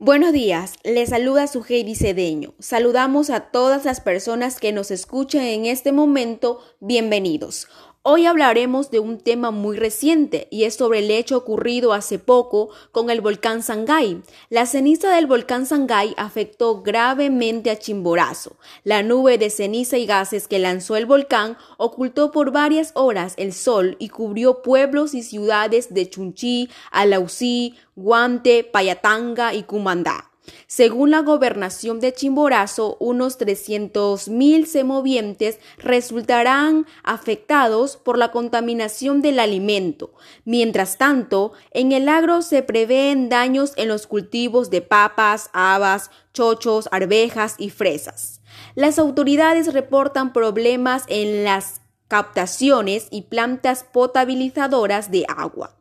Buenos días, les saluda su Heidi Cedeño. Saludamos a todas las personas que nos escuchan en este momento. Bienvenidos. Hoy hablaremos de un tema muy reciente y es sobre el hecho ocurrido hace poco con el volcán Sangay. La ceniza del volcán Sangay afectó gravemente a Chimborazo. La nube de ceniza y gases que lanzó el volcán ocultó por varias horas el sol y cubrió pueblos y ciudades de Chunchi, Alausí, Guante, Payatanga y Cumandá. Según la gobernación de Chimborazo, unos 300.000 semovientes resultarán afectados por la contaminación del alimento. Mientras tanto, en el agro se prevén daños en los cultivos de papas, habas, chochos, arvejas y fresas. Las autoridades reportan problemas en las captaciones y plantas potabilizadoras de agua.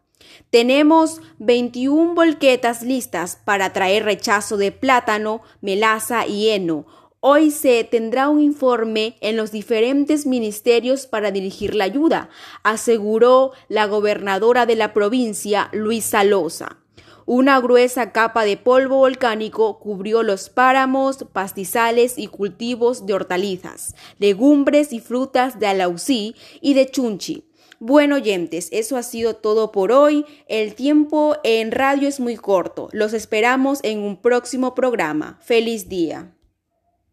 Tenemos 21 volquetas listas para traer rechazo de plátano, melaza y heno. Hoy se tendrá un informe en los diferentes ministerios para dirigir la ayuda, aseguró la gobernadora de la provincia, Luisa Loza. Una gruesa capa de polvo volcánico cubrió los páramos, pastizales y cultivos de hortalizas, legumbres y frutas de Alausí y de Chunchi. Bueno, oyentes, eso ha sido todo por hoy. El tiempo en radio es muy corto. Los esperamos en un próximo programa. Feliz día.